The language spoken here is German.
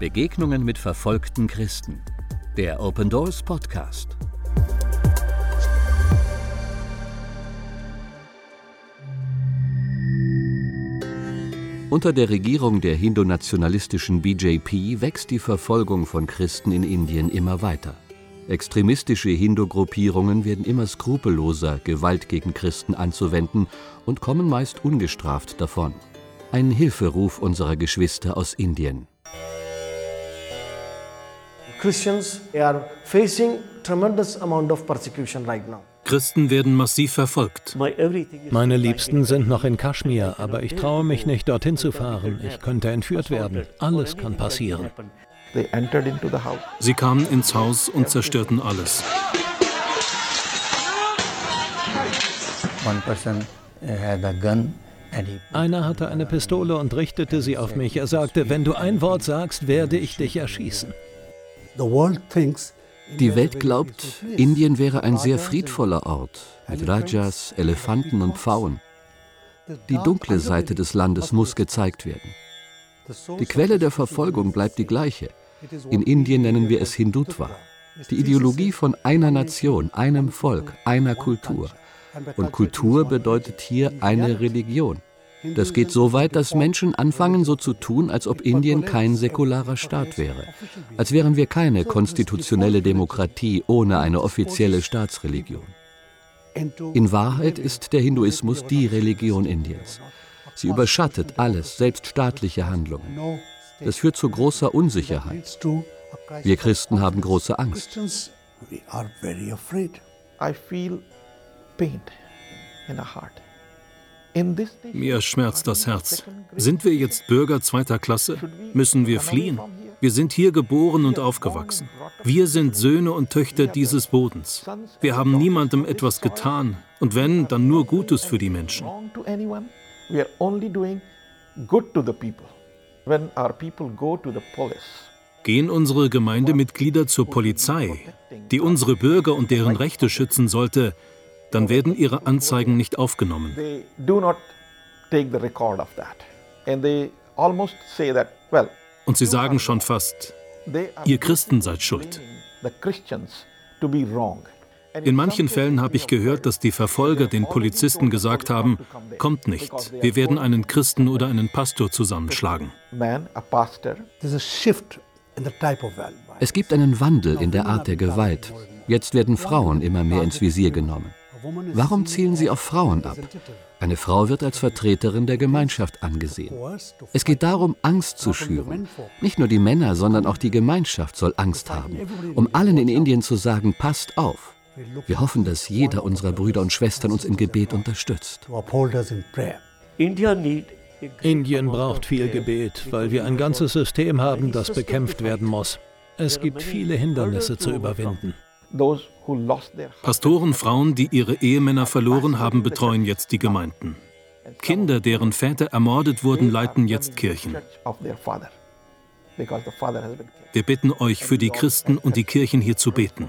Begegnungen mit verfolgten Christen. Der Open Doors Podcast. Unter der Regierung der hindu-nationalistischen BJP wächst die Verfolgung von Christen in Indien immer weiter. Extremistische Hindu-Gruppierungen werden immer skrupelloser, Gewalt gegen Christen anzuwenden und kommen meist ungestraft davon. Ein Hilferuf unserer Geschwister aus Indien. Christians are facing tremendous amount of persecution right now. Christen werden massiv verfolgt. Meine Liebsten sind noch in Kaschmir, aber ich traue mich nicht, dorthin zu fahren. Ich könnte entführt werden. Alles kann passieren. Sie kamen ins Haus und zerstörten alles. Einer hatte eine Pistole und richtete sie auf mich. Er sagte, wenn du ein Wort sagst, werde ich dich erschießen. Die Welt glaubt, Indien wäre ein sehr friedvoller Ort mit Rajas, Elefanten und Pfauen. Die dunkle Seite des Landes muss gezeigt werden. Die Quelle der Verfolgung bleibt die gleiche. In Indien nennen wir es Hindutva, die Ideologie von einer Nation, einem Volk, einer Kultur. Und Kultur bedeutet hier eine Religion. Das geht so weit, dass Menschen anfangen, so zu tun, als ob Indien kein säkularer Staat wäre, als wären wir keine konstitutionelle Demokratie ohne eine offizielle Staatsreligion. In Wahrheit ist der Hinduismus die Religion Indiens. Sie überschattet alles, selbst staatliche Handlungen. Das führt zu großer Unsicherheit. Wir Christen haben große Angst. I feel pain in the heart. Mir schmerzt das Herz. Sind wir jetzt Bürger zweiter Klasse? Müssen wir fliehen? Wir sind hier geboren und aufgewachsen. Wir sind Söhne und Töchter dieses Bodens. Wir haben niemandem etwas getan und wenn, dann nur Gutes für die Menschen. Gehen unsere Gemeindemitglieder zur Polizei, die unsere Bürger und deren Rechte schützen sollte, dann werden ihre Anzeigen nicht aufgenommen. Und sie sagen schon fast, ihr Christen seid schuld. In manchen Fällen habe ich gehört, dass die Verfolger den Polizisten gesagt haben, kommt nicht, wir werden einen Christen oder einen Pastor zusammenschlagen. Es gibt einen Wandel in der Art der Gewalt. Jetzt werden Frauen immer mehr ins Visier genommen. Warum zielen Sie auf Frauen ab? Eine Frau wird als Vertreterin der Gemeinschaft angesehen. Es geht darum, Angst zu schüren. Nicht nur die Männer, sondern auch die Gemeinschaft soll Angst haben, um allen in Indien zu sagen, passt auf. Wir hoffen, dass jeder unserer Brüder und Schwestern uns im Gebet unterstützt. Indien braucht viel Gebet, weil wir ein ganzes System haben, das bekämpft werden muss. Es gibt viele Hindernisse zu überwinden. Pastoren, Frauen, die ihre Ehemänner verloren haben, betreuen jetzt die Gemeinden. Kinder, deren Väter ermordet wurden, leiten jetzt Kirchen. Wir bitten euch, für die Christen und die Kirchen hier zu beten.